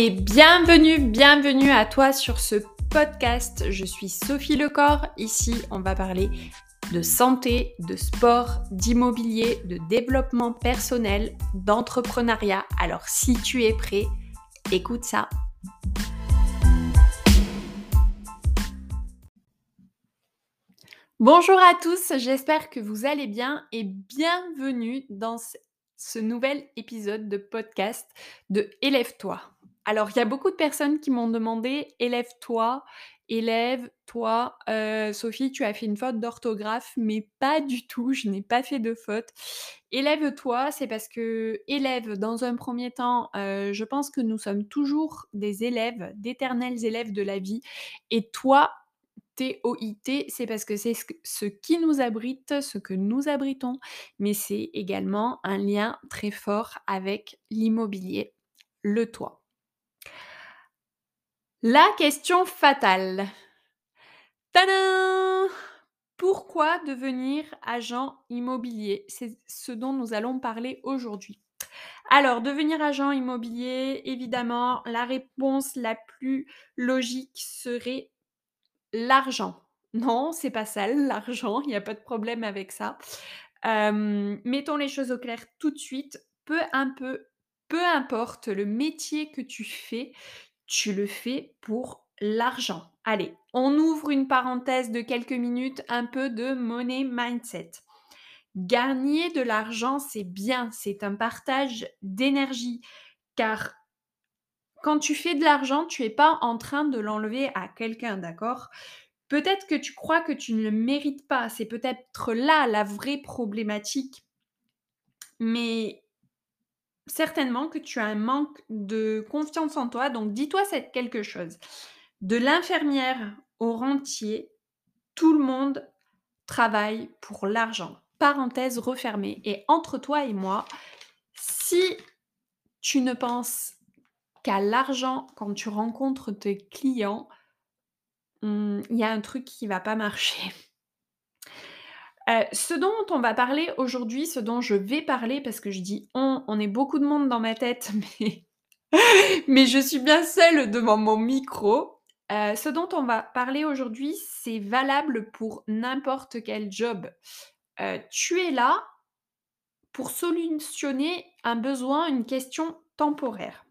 Et bienvenue, bienvenue à toi sur ce podcast. Je suis Sophie Lecor. Ici, on va parler de santé, de sport, d'immobilier, de développement personnel, d'entrepreneuriat. Alors si tu es prêt, écoute ça. Bonjour à tous, j'espère que vous allez bien et bienvenue dans ce nouvel épisode de podcast de Élève-toi. Alors, il y a beaucoup de personnes qui m'ont demandé élève-toi, élève-toi. Euh, Sophie, tu as fait une faute d'orthographe, mais pas du tout, je n'ai pas fait de faute. Élève-toi, c'est parce que élève, dans un premier temps, euh, je pense que nous sommes toujours des élèves, d'éternels élèves de la vie. Et toi, T-O-I-T, c'est parce que c'est ce qui nous abrite, ce que nous abritons, mais c'est également un lien très fort avec l'immobilier, le toit. La question fatale. Tadam Pourquoi devenir agent immobilier? C'est ce dont nous allons parler aujourd'hui. Alors, devenir agent immobilier, évidemment, la réponse la plus logique serait l'argent. Non, c'est pas ça, l'argent, il n'y a pas de problème avec ça. mettons les choses au clair tout de suite. Peu importe le métier que tu fais, tu le fais pour l'argent. Allez, on ouvre une parenthèse de quelques minutes, un peu de money mindset. Gagner de l'argent, c'est bien, c'est un partage d'énergie, car quand tu fais de l'argent, tu n'es pas en train de l'enlever à quelqu'un, d'accord? Peut-être que tu crois que tu ne le mérites pas, c'est peut-être là la vraie problématique. Mais certainement que tu as un manque de confiance en toi. Donc dis-toi c'est quelque chose. De l'infirmière au rentier, tout le monde travaille pour l'argent. Parenthèse refermée. Et entre toi et moi, si tu ne penses qu'à l'argent quand tu rencontres tes clients, hmm, il y a un truc qui va pas marcher. Euh, ce dont on va parler aujourd'hui, ce dont je vais parler, parce que je dis on, on est beaucoup de monde dans ma tête, mais, je suis bien seule devant mon micro. Euh, ce dont on va parler aujourd'hui, c'est valable pour n'importe quel job. Euh, tu es là pour solutionner un besoin, une question temporaire.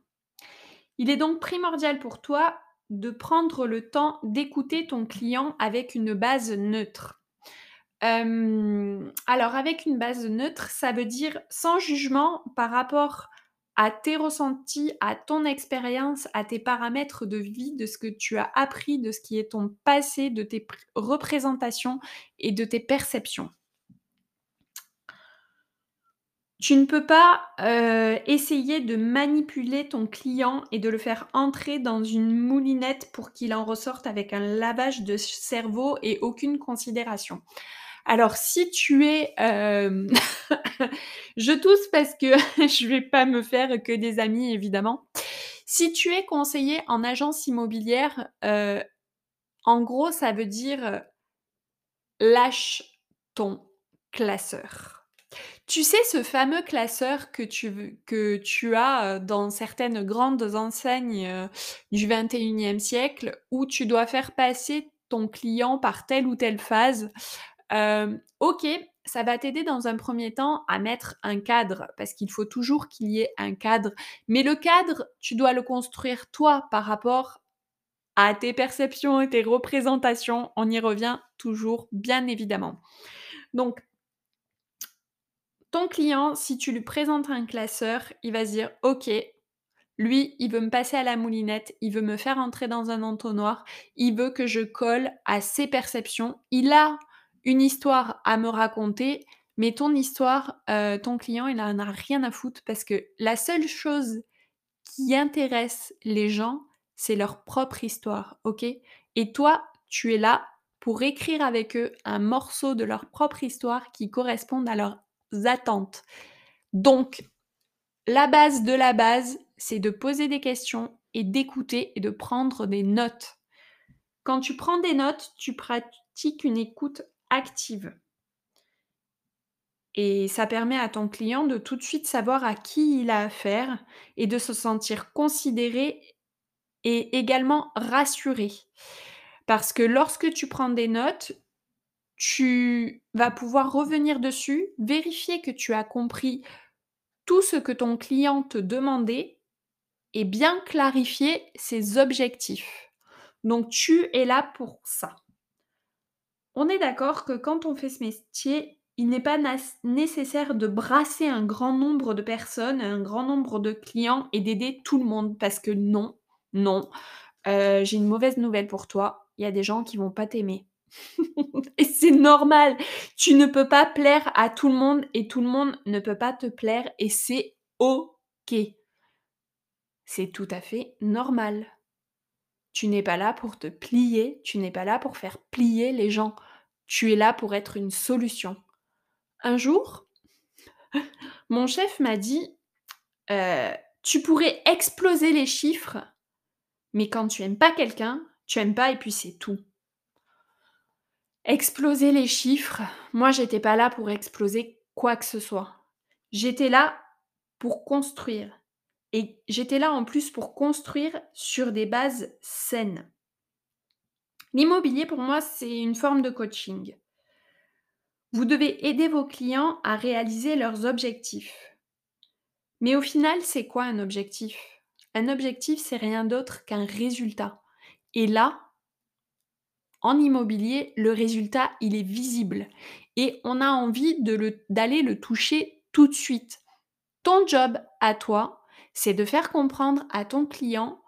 Il est donc primordial pour toi de prendre le temps d'écouter ton client avec une base neutre alors avec une base neutre, ça veut dire sans jugement par rapport à tes ressentis, à ton expérience, à tes paramètres de vie, de ce que tu as appris, de ce qui est ton passé, de tes représentations et de tes perceptions. Tu ne peux pas, essayer de manipuler ton client et de le faire entrer dans une moulinette pour qu'il en ressorte avec un lavage de cerveau et aucune considération. Alors, si tu es, euh, je tousse parce que je vais pas me faire que des amis, évidemment. Si tu es conseiller en agence immobilière, euh, en gros, ça veut dire euh, lâche ton classeur. Tu sais, ce fameux classeur que tu, que tu as dans certaines grandes enseignes du 21e siècle où tu dois faire passer ton client par telle ou telle phase ok, ça va t'aider dans un premier temps à mettre un cadre, parce qu'il faut toujours qu'il y ait un cadre. Mais le cadre, tu dois le construire toi par rapport à tes perceptions et tes représentations. On y revient toujours, bien évidemment. Donc, ton client, si tu lui présentes un classeur, il va se dire, ok, lui, il veut me passer à la moulinette, il veut me faire entrer dans un entonnoir, il veut que je colle à ses perceptions. Il a une histoire à me raconter, mais ton histoire, euh, ton client, il n'en a rien à foutre parce que la seule chose qui intéresse les gens, c'est leur propre histoire, ok? Et toi, tu es là pour écrire avec eux un morceau de leur propre histoire qui corresponde à leurs attentes. Donc, la base de la base, c'est de poser des questions et d'écouter et de prendre des notes. Quand tu prends des notes, tu pratiques une écoute active. Et ça permet à ton client de tout de suite savoir à qui il a affaire et de se sentir considéré et également rassurer. Parce que lorsque tu prends des notes, tu vas pouvoir revenir dessus, vérifier que tu as compris tout ce que ton client te demandait et bien clarifier ses objectifs. Donc tu es là pour ça. On est d'accord que quand on fait ce métier, il n'est pas nécessaire de brasser un grand nombre de personnes, un grand nombre de clients et d'aider tout le monde parce que non, non. Euh, j'ai une mauvaise nouvelle pour toi. Il y a des gens qui vont pas t'aimer. et c'est normal. Tu ne peux pas plaire à tout le monde et tout le monde ne peut pas te plaire et c'est OK. C'est tout à fait normal. Tu n'es pas là pour te plier, tu n'es pas là pour faire plier les gens. Tu es là pour être une solution. Un jour, mon chef m'a dit, euh, tu pourrais exploser les chiffres, mais quand tu aimes pas quelqu'un, tu aimes pas et puis c'est tout. Exploser les chiffres, moi j'étais pas là pour exploser quoi que ce soit. J'étais là pour construire. Et j'étais là en plus pour construire sur des bases saines. L'immobilier pour moi c'est une forme de coaching. Vous devez aider vos clients à réaliser leurs objectifs. Mais au final, c'est quoi un objectif? Un objectif, c'est rien d'autre qu'un résultat. Et là, en immobilier, le résultat, il est visible et on a envie d'aller le, le toucher tout de suite. Ton job à toi, c'est de faire comprendre à ton client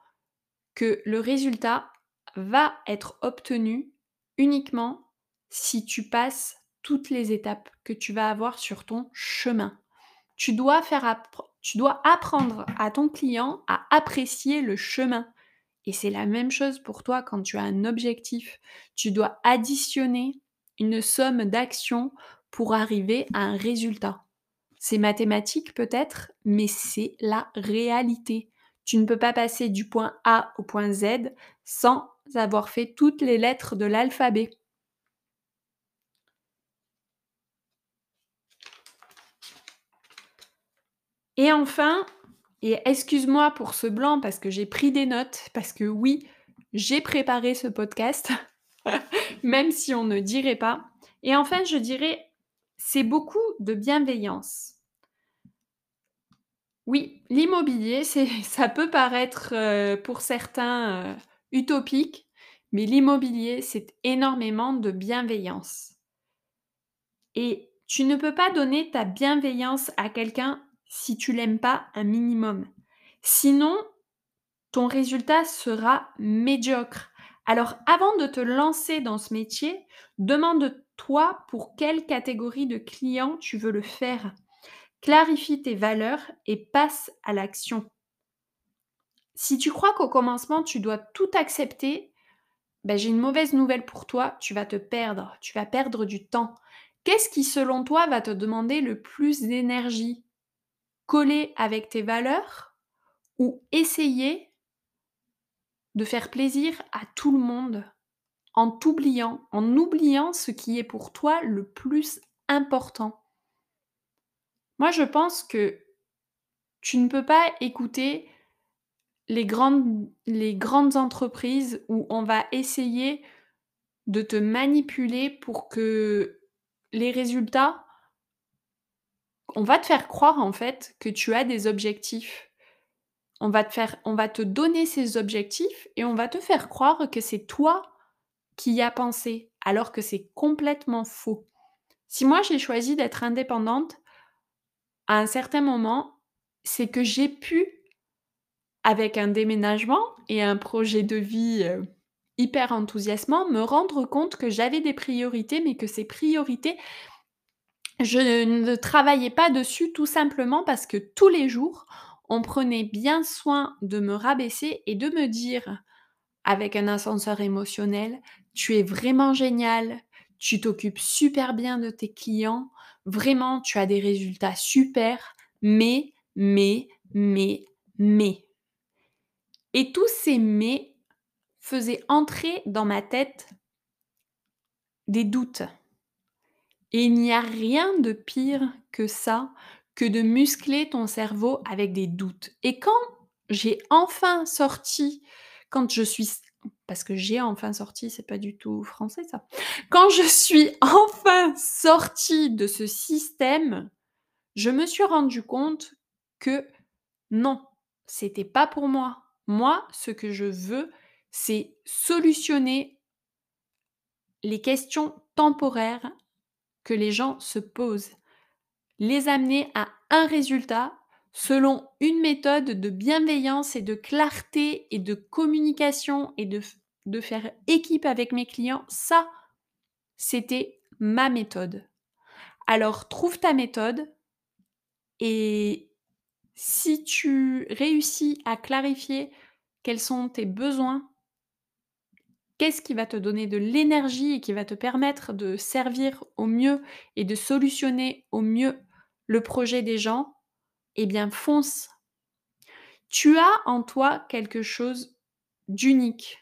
que le résultat va être obtenu uniquement si tu passes toutes les étapes que tu vas avoir sur ton chemin. Tu dois, apprendre à ton client à apprécier le chemin. Et c'est la même chose pour toi quand tu as un objectif. Tu dois additionner une somme d'actions pour arriver à un résultat. C'est mathématique peut-être, mais c'est la réalité. Tu ne peux pas passer du point A au point Z sans avoir fait toutes les lettres de l'alphabet. Et enfin, et excuse-moi pour ce blanc parce que j'ai pris des notes, parce que oui, j'ai préparé ce podcast, même si on ne dirait pas. Et enfin, je dirais, c'est beaucoup de bienveillance. Oui, l'immobilier, ça peut paraître euh, pour certains euh, utopique, mais l'immobilier, c'est énormément de bienveillance. Et tu ne peux pas donner ta bienveillance à quelqu'un si tu l'aimes pas un minimum. Sinon, ton résultat sera médiocre. Alors avant de te lancer dans ce métier, demande-toi pour quelle catégorie de clients tu veux le faire? Clarifie tes valeurs et passe à l'action. Si tu crois qu'au commencement, tu dois tout accepter, ben, j'ai une mauvaise nouvelle pour toi, tu vas te perdre, tu vas perdre du temps. Qu'est-ce qui, selon toi, va te demander le plus d'énergie? Coller avec tes valeurs ou essayer de faire plaisir à tout le monde? En t'oubliant, en oubliant ce qui est pour toi le plus important. Moi, je pense que tu ne peux pas écouter les grandes, les grandes entreprises où on va essayer de te manipuler pour que les résultats on va te faire croire en fait que tu as des objectifs. On va te faire on va te donner ces objectifs et on va te faire croire que c'est toi qui y as pensé alors que c'est complètement faux. Si moi j'ai choisi d'être indépendante à un certain moment, c'est que j'ai pu avec un déménagement et un projet de vie euh, hyper enthousiasmant, me rendre compte que j'avais des priorités, mais que ces priorités, je ne travaillais pas dessus tout simplement parce que tous les jours, on prenait bien soin de me rabaisser et de me dire, avec un ascenseur émotionnel, tu es vraiment génial, tu t'occupes super bien de tes clients, vraiment, tu as des résultats super, mais, mais, mais, mais. Et tous ces mais faisaient entrer dans ma tête des doutes. Et il n'y a rien de pire que ça, que de muscler ton cerveau avec des doutes. Et quand j'ai enfin sorti quand je suis parce que j'ai enfin sorti, c'est pas du tout français ça. Quand je suis enfin sortie de ce système, je me suis rendu compte que non, c'était pas pour moi. Moi, ce que je veux, c'est solutionner les questions temporaires que les gens se posent, les amener à un résultat selon une méthode de bienveillance et de clarté et de communication et de, de faire équipe avec mes clients, ça, c'était ma méthode. Alors trouve ta méthode et si tu réussis à clarifier quels sont tes besoins, qu'est-ce qui va te donner de l'énergie et qui va te permettre de servir au mieux et de solutionner au mieux le projet des gens, eh bien fonce. Tu as en toi quelque chose d'unique.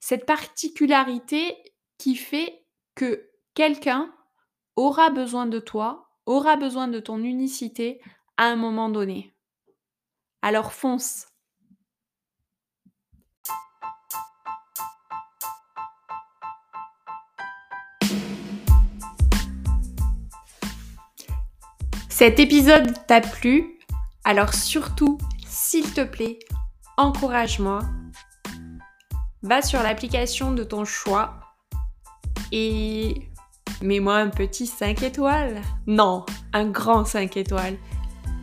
Cette particularité qui fait que quelqu'un aura besoin de toi, aura besoin de ton unicité à un moment donné. Alors fonce. Cet épisode t'a plu? Alors surtout, s'il te plaît, encourage-moi. Va sur l'application de ton choix et mets-moi un petit 5 étoiles. Non, un grand 5 étoiles.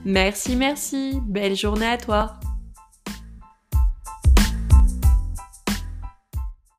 Merci, merci. Belle journée à toi.